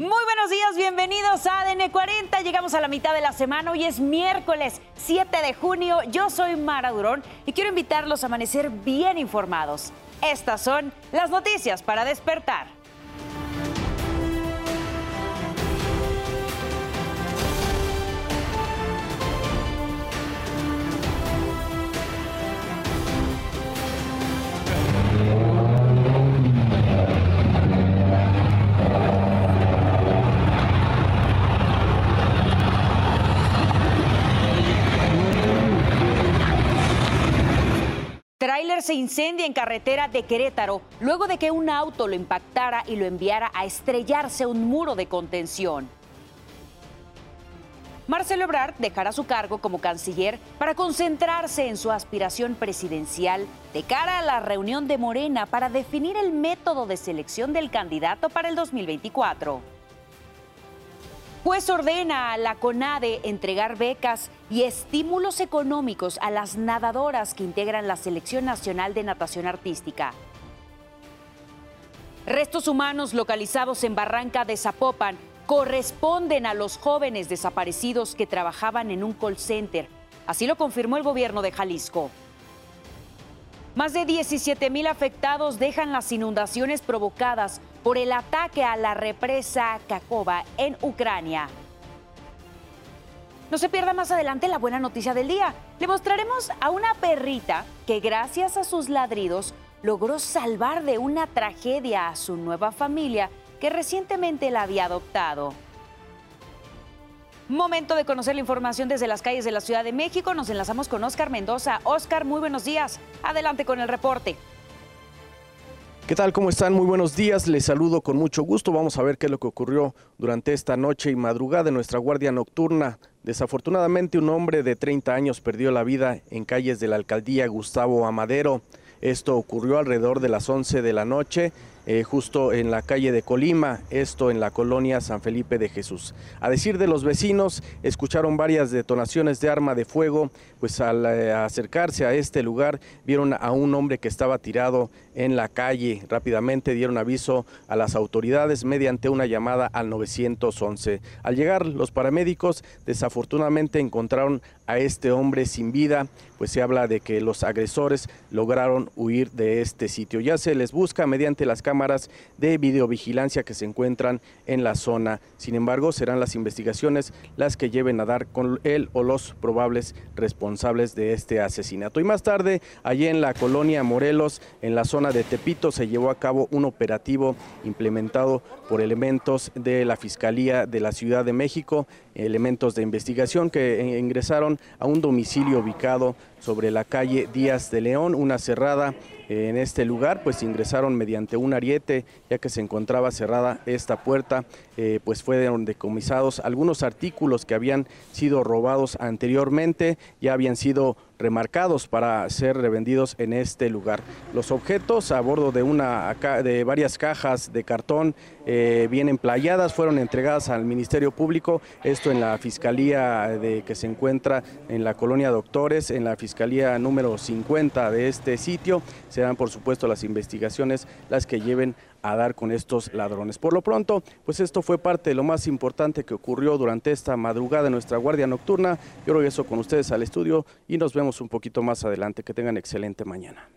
Muy buenos días, bienvenidos a ADN 40. Llegamos a la mitad de la semana. Hoy es miércoles 7 de junio. Yo soy Mara Durón y quiero invitarlos a amanecer bien informados. Estas son las noticias para despertar. Tráiler se incendia en carretera de Querétaro luego de que un auto lo impactara y lo enviara a estrellarse un muro de contención. Marcelo Ebrard dejará su cargo como canciller para concentrarse en su aspiración presidencial de cara a la reunión de Morena para definir el método de selección del candidato para el 2024. Juez ordena a la CONADE entregar becas y estímulos económicos a las nadadoras que integran la Selección Nacional de Natación Artística. Restos humanos localizados en Barranca de Zapopan corresponden a los jóvenes desaparecidos que trabajaban en un call center. Así lo confirmó el gobierno de Jalisco. Más de 17 mil afectados dejan las inundaciones provocadas por el ataque a la represa Kakova en Ucrania. No se pierda más adelante la buena noticia del día. Le mostraremos a una perrita que gracias a sus ladridos logró salvar de una tragedia a su nueva familia que recientemente la había adoptado. Momento de conocer la información desde las calles de la Ciudad de México. Nos enlazamos con Oscar Mendoza. Oscar, muy buenos días. Adelante con el reporte. ¿Qué tal? ¿Cómo están? Muy buenos días. Les saludo con mucho gusto. Vamos a ver qué es lo que ocurrió durante esta noche y madrugada en nuestra guardia nocturna. Desafortunadamente, un hombre de 30 años perdió la vida en calles de la alcaldía Gustavo Amadero. Esto ocurrió alrededor de las 11 de la noche eh, justo en la calle de Colima, esto en la colonia San Felipe de Jesús. A decir de los vecinos, escucharon varias detonaciones de arma de fuego, pues al eh, acercarse a este lugar vieron a un hombre que estaba tirado en la calle. Rápidamente dieron aviso a las autoridades mediante una llamada al 911. Al llegar los paramédicos desafortunadamente encontraron a este hombre sin vida, pues se habla de que los agresores lograron huir de este sitio. Ya se les busca mediante las cámaras de videovigilancia que se encuentran en la zona. Sin embargo, serán las investigaciones las que lleven a dar con él o los probables responsables de este asesinato. Y más tarde, allí en la colonia Morelos, en la zona de Tepito, se llevó a cabo un operativo implementado por elementos de la Fiscalía de la Ciudad de México, elementos de investigación que ingresaron a un domicilio ubicado sobre la calle Díaz de León, una cerrada en este lugar, pues ingresaron mediante un ariete, ya que se encontraba cerrada esta puerta, eh, pues fueron decomisados algunos artículos que habían sido robados anteriormente, ya habían sido remarcados para ser revendidos en este lugar. Los objetos a bordo de, una, de varias cajas de cartón eh, bien emplayadas fueron entregadas al Ministerio Público, esto en la Fiscalía de, que se encuentra en la colonia Doctores, en la Fiscalía número 50 de este sitio. Serán por supuesto las investigaciones las que lleven a dar con estos ladrones. Por lo pronto, pues esto fue parte de lo más importante que ocurrió durante esta madrugada en nuestra guardia nocturna. Yo regreso con ustedes al estudio y nos vemos un poquito más adelante. Que tengan excelente mañana.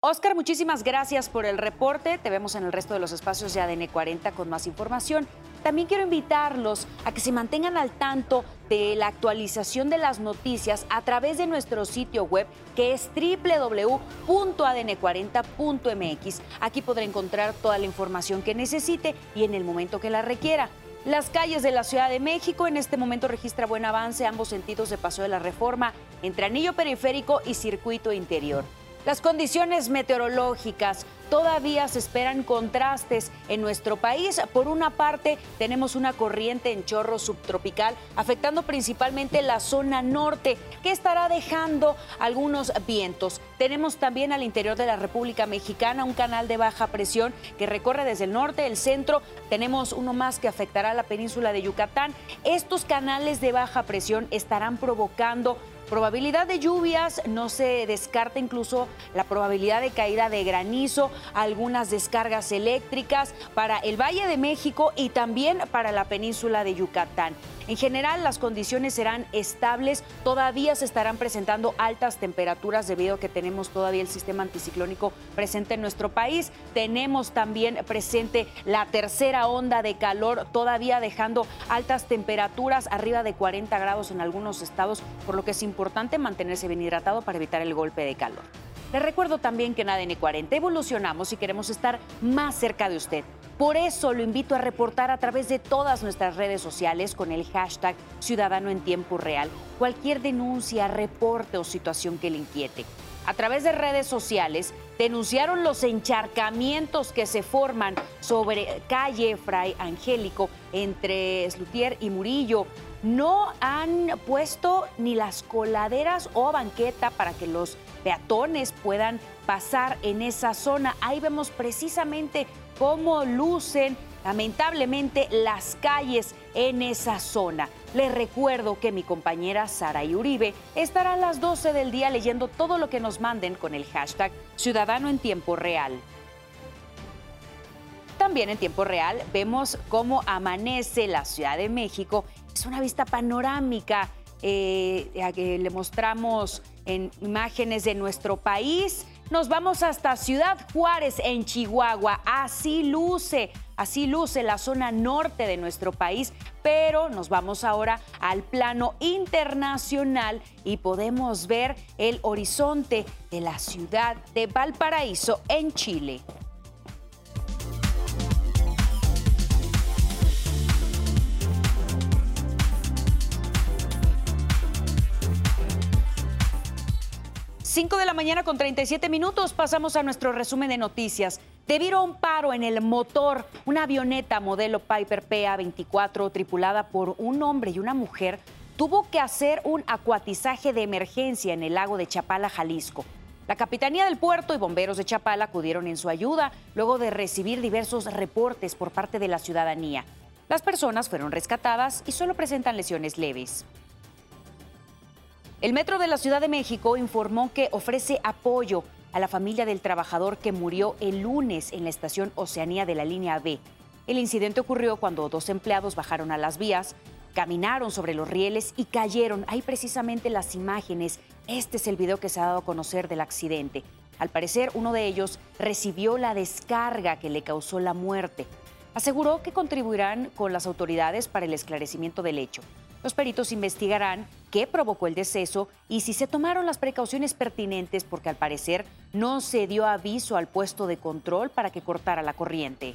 Oscar, muchísimas gracias por el reporte. Te vemos en el resto de los espacios de ADN 40 con más información. También quiero invitarlos a que se mantengan al tanto de la actualización de las noticias a través de nuestro sitio web que es www.adn40.mx. Aquí podrá encontrar toda la información que necesite y en el momento que la requiera. Las calles de la Ciudad de México en este momento registra buen avance ambos sentidos de paso de la reforma entre anillo periférico y circuito interior. Las condiciones meteorológicas todavía se esperan contrastes en nuestro país. Por una parte, tenemos una corriente en chorro subtropical afectando principalmente la zona norte, que estará dejando algunos vientos. Tenemos también al interior de la República Mexicana un canal de baja presión que recorre desde el norte, el centro. Tenemos uno más que afectará a la península de Yucatán. Estos canales de baja presión estarán provocando Probabilidad de lluvias, no se descarta incluso la probabilidad de caída de granizo, algunas descargas eléctricas para el Valle de México y también para la península de Yucatán. En general, las condiciones serán estables. Todavía se estarán presentando altas temperaturas debido a que tenemos todavía el sistema anticiclónico presente en nuestro país. Tenemos también presente la tercera onda de calor, todavía dejando altas temperaturas arriba de 40 grados en algunos estados, por lo que es importante mantenerse bien hidratado para evitar el golpe de calor. Les recuerdo también que en ADN 40 evolucionamos y queremos estar más cerca de usted. Por eso lo invito a reportar a través de todas nuestras redes sociales con el hashtag Ciudadano en Tiempo Real cualquier denuncia, reporte o situación que le inquiete. A través de redes sociales denunciaron los encharcamientos que se forman sobre calle Fray Angélico entre Slutier y Murillo. No han puesto ni las coladeras o banqueta para que los peatones puedan pasar en esa zona. Ahí vemos precisamente cómo lucen lamentablemente las calles en esa zona. Les recuerdo que mi compañera Sara Uribe estará a las 12 del día leyendo todo lo que nos manden con el hashtag Ciudadano en Tiempo Real. También en tiempo real vemos cómo amanece la Ciudad de México. Es una vista panorámica. Eh, le mostramos en imágenes de nuestro país nos vamos hasta Ciudad Juárez, en Chihuahua. Así luce, así luce la zona norte de nuestro país, pero nos vamos ahora al plano internacional y podemos ver el horizonte de la ciudad de Valparaíso, en Chile. 5 de la mañana con 37 minutos pasamos a nuestro resumen de noticias. Debido a un paro en el motor, una avioneta modelo Piper PA-24 tripulada por un hombre y una mujer tuvo que hacer un acuatizaje de emergencia en el lago de Chapala, Jalisco. La Capitanía del Puerto y bomberos de Chapala acudieron en su ayuda luego de recibir diversos reportes por parte de la ciudadanía. Las personas fueron rescatadas y solo presentan lesiones leves. El Metro de la Ciudad de México informó que ofrece apoyo a la familia del trabajador que murió el lunes en la estación Oceanía de la línea B. El incidente ocurrió cuando dos empleados bajaron a las vías, caminaron sobre los rieles y cayeron. Hay precisamente las imágenes. Este es el video que se ha dado a conocer del accidente. Al parecer, uno de ellos recibió la descarga que le causó la muerte. Aseguró que contribuirán con las autoridades para el esclarecimiento del hecho. Los peritos investigarán qué provocó el deceso y si se tomaron las precauciones pertinentes porque al parecer no se dio aviso al puesto de control para que cortara la corriente.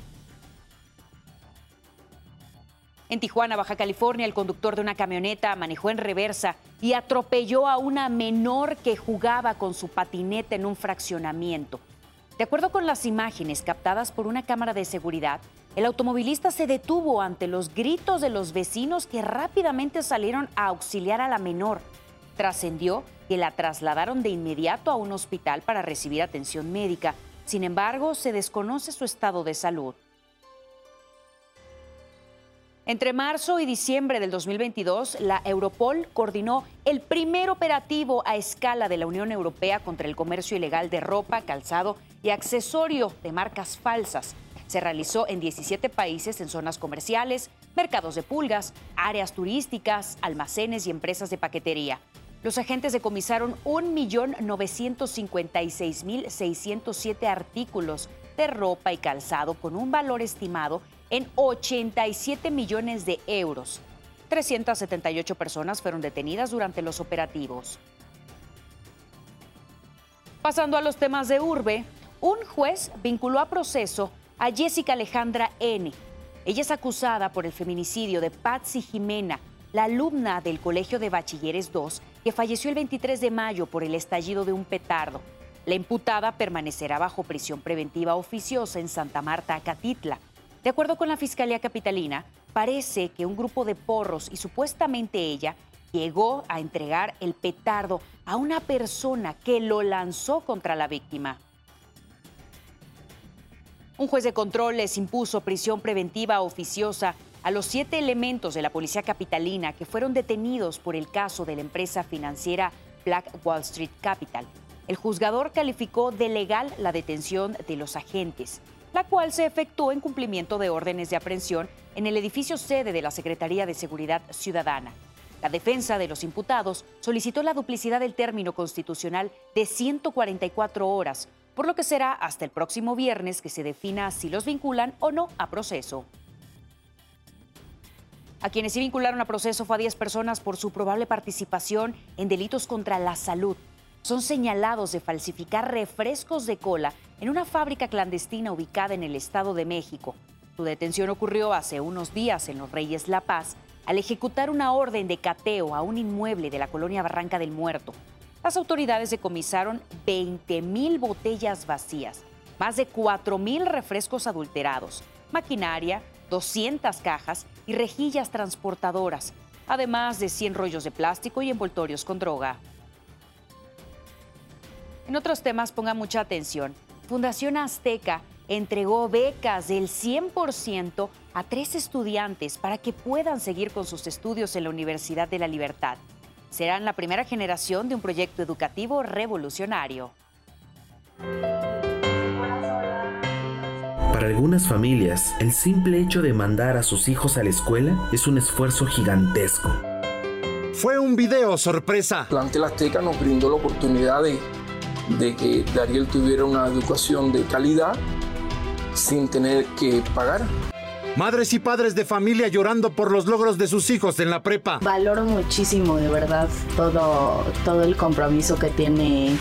En Tijuana, Baja California, el conductor de una camioneta manejó en reversa y atropelló a una menor que jugaba con su patineta en un fraccionamiento. De acuerdo con las imágenes captadas por una cámara de seguridad, el automovilista se detuvo ante los gritos de los vecinos que rápidamente salieron a auxiliar a la menor. Trascendió que la trasladaron de inmediato a un hospital para recibir atención médica. Sin embargo, se desconoce su estado de salud. Entre marzo y diciembre del 2022, la Europol coordinó el primer operativo a escala de la Unión Europea contra el comercio ilegal de ropa, calzado y accesorio de marcas falsas. Se realizó en 17 países en zonas comerciales, mercados de pulgas, áreas turísticas, almacenes y empresas de paquetería. Los agentes decomisaron 1.956.607 artículos de ropa y calzado con un valor estimado en 87 millones de euros. 378 personas fueron detenidas durante los operativos. Pasando a los temas de urbe, un juez vinculó a proceso a Jessica Alejandra N. Ella es acusada por el feminicidio de Patsy Jimena, la alumna del Colegio de Bachilleres 2, que falleció el 23 de mayo por el estallido de un petardo. La imputada permanecerá bajo prisión preventiva oficiosa en Santa Marta, Acatitla. De acuerdo con la Fiscalía Capitalina, parece que un grupo de porros y supuestamente ella llegó a entregar el petardo a una persona que lo lanzó contra la víctima. Un juez de control les impuso prisión preventiva oficiosa a los siete elementos de la policía capitalina que fueron detenidos por el caso de la empresa financiera Black Wall Street Capital. El juzgador calificó de legal la detención de los agentes, la cual se efectuó en cumplimiento de órdenes de aprehensión en el edificio sede de la Secretaría de Seguridad Ciudadana. La defensa de los imputados solicitó la duplicidad del término constitucional de 144 horas, por lo que será hasta el próximo viernes que se defina si los vinculan o no a proceso. A quienes sí vincularon a proceso fue a 10 personas por su probable participación en delitos contra la salud. Son señalados de falsificar refrescos de cola en una fábrica clandestina ubicada en el Estado de México. Su detención ocurrió hace unos días en Los Reyes La Paz al ejecutar una orden de cateo a un inmueble de la colonia Barranca del Muerto. Las autoridades decomisaron 20 mil botellas vacías, más de 4 mil refrescos adulterados, maquinaria, 200 cajas y rejillas transportadoras, además de 100 rollos de plástico y envoltorios con droga. En otros temas, ponga mucha atención. Fundación Azteca entregó becas del 100% a tres estudiantes para que puedan seguir con sus estudios en la Universidad de la Libertad. Serán la primera generación de un proyecto educativo revolucionario. Para algunas familias, el simple hecho de mandar a sus hijos a la escuela es un esfuerzo gigantesco. Fue un video sorpresa. Plantel Azteca nos brindó la oportunidad de, de que Dariel tuviera una educación de calidad sin tener que pagar. Madres y padres de familia llorando por los logros de sus hijos en la prepa. Valoro muchísimo, de verdad, todo, todo el compromiso que tiene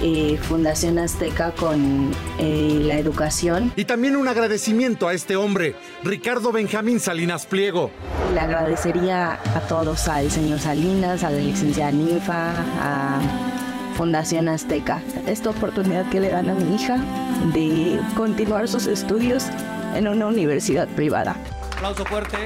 eh, Fundación Azteca con eh, la educación. Y también un agradecimiento a este hombre, Ricardo Benjamín Salinas Pliego. Le agradecería a todos, al señor Salinas, a la licenciada Ninfa, a Fundación Azteca, esta oportunidad que le dan a mi hija de continuar sus estudios en una universidad privada. Aplauso fuerte.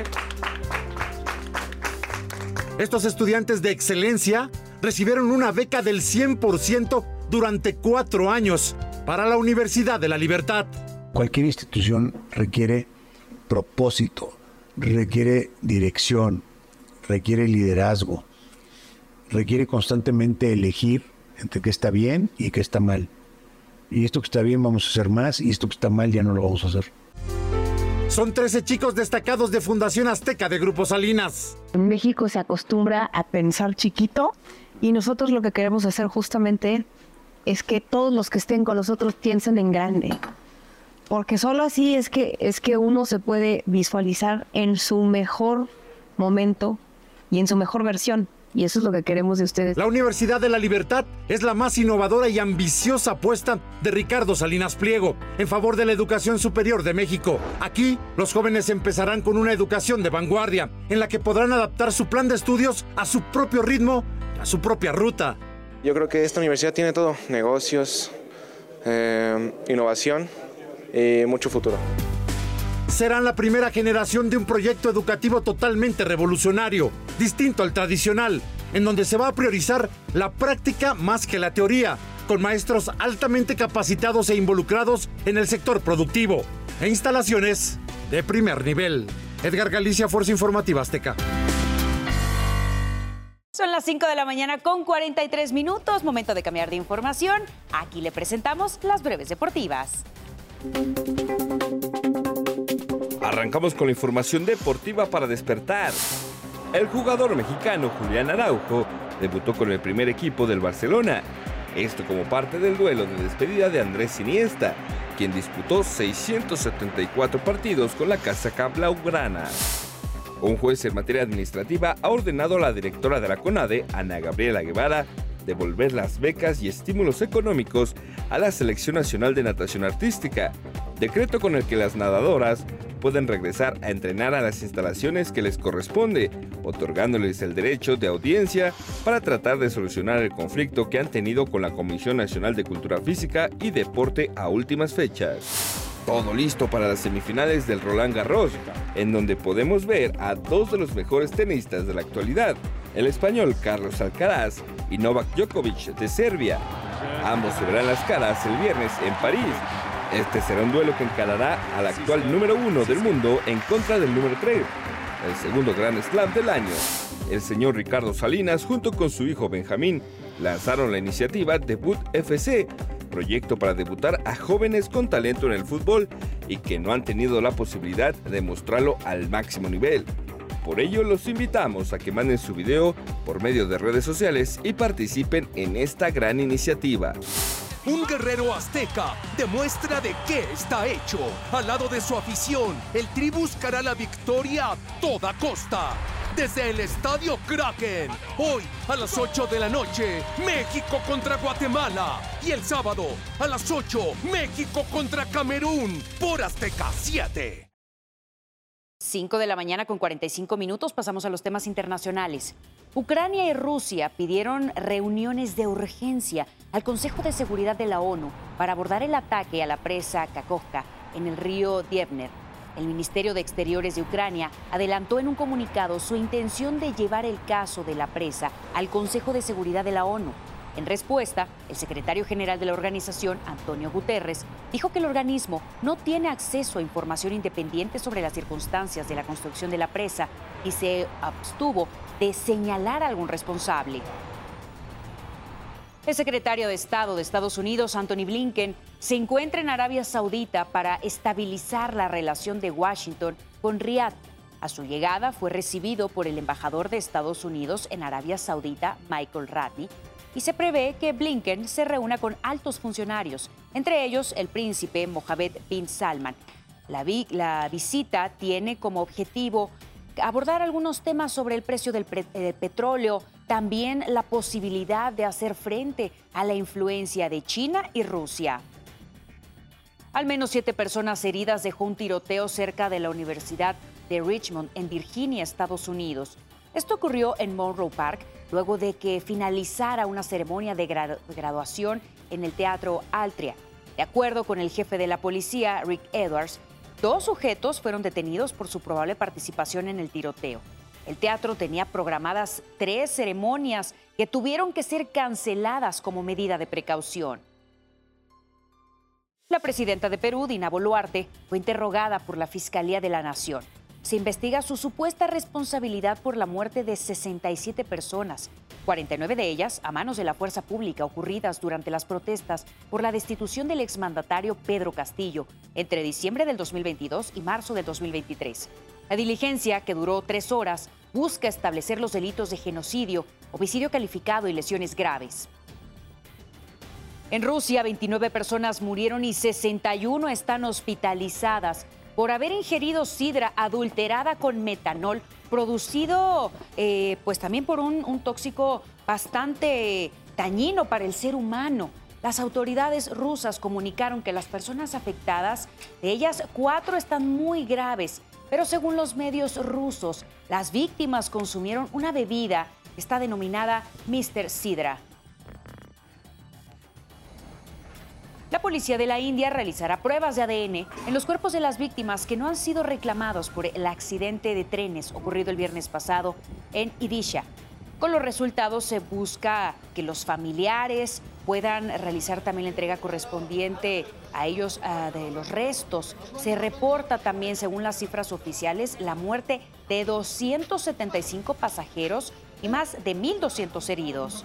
Estos estudiantes de excelencia recibieron una beca del 100% durante cuatro años para la Universidad de la Libertad. Cualquier institución requiere propósito, requiere dirección, requiere liderazgo, requiere constantemente elegir entre qué está bien y qué está mal. Y esto que está bien vamos a hacer más y esto que está mal ya no lo vamos a hacer. Son 13 chicos destacados de Fundación Azteca de Grupo Salinas. En México se acostumbra a pensar chiquito y nosotros lo que queremos hacer justamente es que todos los que estén con nosotros piensen en grande. Porque solo así es que, es que uno se puede visualizar en su mejor momento y en su mejor versión. Y eso es lo que queremos de ustedes. La Universidad de la Libertad es la más innovadora y ambiciosa apuesta de Ricardo Salinas Pliego en favor de la educación superior de México. Aquí, los jóvenes empezarán con una educación de vanguardia, en la que podrán adaptar su plan de estudios a su propio ritmo, a su propia ruta. Yo creo que esta universidad tiene todo, negocios, eh, innovación y mucho futuro serán la primera generación de un proyecto educativo totalmente revolucionario, distinto al tradicional, en donde se va a priorizar la práctica más que la teoría, con maestros altamente capacitados e involucrados en el sector productivo e instalaciones de primer nivel. Edgar Galicia, Fuerza Informativa Azteca. Son las 5 de la mañana con 43 minutos, momento de cambiar de información. Aquí le presentamos las breves deportivas. Arrancamos con la información deportiva para despertar. El jugador mexicano Julián Araujo debutó con el primer equipo del Barcelona. Esto como parte del duelo de despedida de Andrés Iniesta, quien disputó 674 partidos con la casaca blaugrana. Un juez en materia administrativa ha ordenado a la directora de la CONADE, Ana Gabriela Guevara, devolver las becas y estímulos económicos a la Selección Nacional de Natación Artística, decreto con el que las nadadoras pueden regresar a entrenar a las instalaciones que les corresponde, otorgándoles el derecho de audiencia para tratar de solucionar el conflicto que han tenido con la Comisión Nacional de Cultura Física y Deporte a últimas fechas. Todo listo para las semifinales del Roland Garros, en donde podemos ver a dos de los mejores tenistas de la actualidad, el español Carlos Alcaraz y Novak Djokovic de Serbia. Ambos se verán las caras el viernes en París este será un duelo que encarará al actual número uno del mundo en contra del número 3, el segundo Grand Slam del año. El señor Ricardo Salinas, junto con su hijo Benjamín lanzaron la iniciativa Debut FC, proyecto para debutar a jóvenes con talento en el fútbol y que no han tenido la posibilidad de mostrarlo al máximo nivel. Por ello los invitamos a que manden su video por medio de redes sociales y participen en esta gran iniciativa. Un guerrero azteca demuestra de qué está hecho. Al lado de su afición, el Tri buscará la victoria a toda costa. Desde el Estadio Kraken, hoy a las 8 de la noche, México contra Guatemala. Y el sábado a las 8, México contra Camerún por Azteca 7. 5 de la mañana con 45 minutos pasamos a los temas internacionales. Ucrania y Rusia pidieron reuniones de urgencia al Consejo de Seguridad de la ONU para abordar el ataque a la presa Kakovka en el río Dniepr. El Ministerio de Exteriores de Ucrania adelantó en un comunicado su intención de llevar el caso de la presa al Consejo de Seguridad de la ONU. En respuesta, el secretario general de la organización, Antonio Guterres, dijo que el organismo no tiene acceso a información independiente sobre las circunstancias de la construcción de la presa y se abstuvo de señalar a algún responsable. El secretario de Estado de Estados Unidos, Anthony Blinken, se encuentra en Arabia Saudita para estabilizar la relación de Washington con Riyadh. A su llegada fue recibido por el embajador de Estados Unidos en Arabia Saudita, Michael Ratney, y se prevé que Blinken se reúna con altos funcionarios, entre ellos el príncipe Mohammed bin Salman. La, visita tiene como objetivo abordar algunos temas sobre el precio del, petróleo, también la posibilidad de hacer frente a la influencia de China y Rusia. Al menos siete personas heridas dejó un tiroteo cerca de la Universidad de Richmond, en Virginia, Estados Unidos. Esto ocurrió en Monroe Park luego de que finalizara una ceremonia de graduación en el Teatro Altria. De acuerdo con el jefe de la policía, Rick Edwards, Dos sujetos fueron detenidos por su probable participación en el tiroteo. El teatro tenía programadas tres ceremonias que tuvieron que ser canceladas como medida de precaución. La presidenta de Perú, Dina Boluarte, fue interrogada por la Fiscalía de la Nación. Se investiga su supuesta responsabilidad por la muerte de 67 personas, 49 de ellas a manos de la fuerza pública ocurridas durante las protestas por la destitución del exmandatario Pedro Castillo entre diciembre del 2022 y marzo del 2023. La diligencia, que duró tres horas, busca establecer los delitos de genocidio, homicidio calificado y lesiones graves. En Rusia, 29 personas murieron y 61 están hospitalizadas por haber ingerido sidra adulterada con metanol, producido eh, pues también por un, un tóxico bastante dañino para el ser humano. Las autoridades rusas comunicaron que las personas afectadas, de ellas cuatro están muy graves, pero según los medios rusos, las víctimas consumieron una bebida que está denominada Mr. Sidra. La policía de la India realizará pruebas de ADN en los cuerpos de las víctimas que no han sido reclamados por el accidente de trenes ocurrido el viernes pasado en Idisha. Con los resultados se busca que los familiares puedan realizar también la entrega correspondiente a ellos ah, de los restos. Se reporta también, según las cifras oficiales, la muerte de 275 pasajeros y más de 1.200 heridos.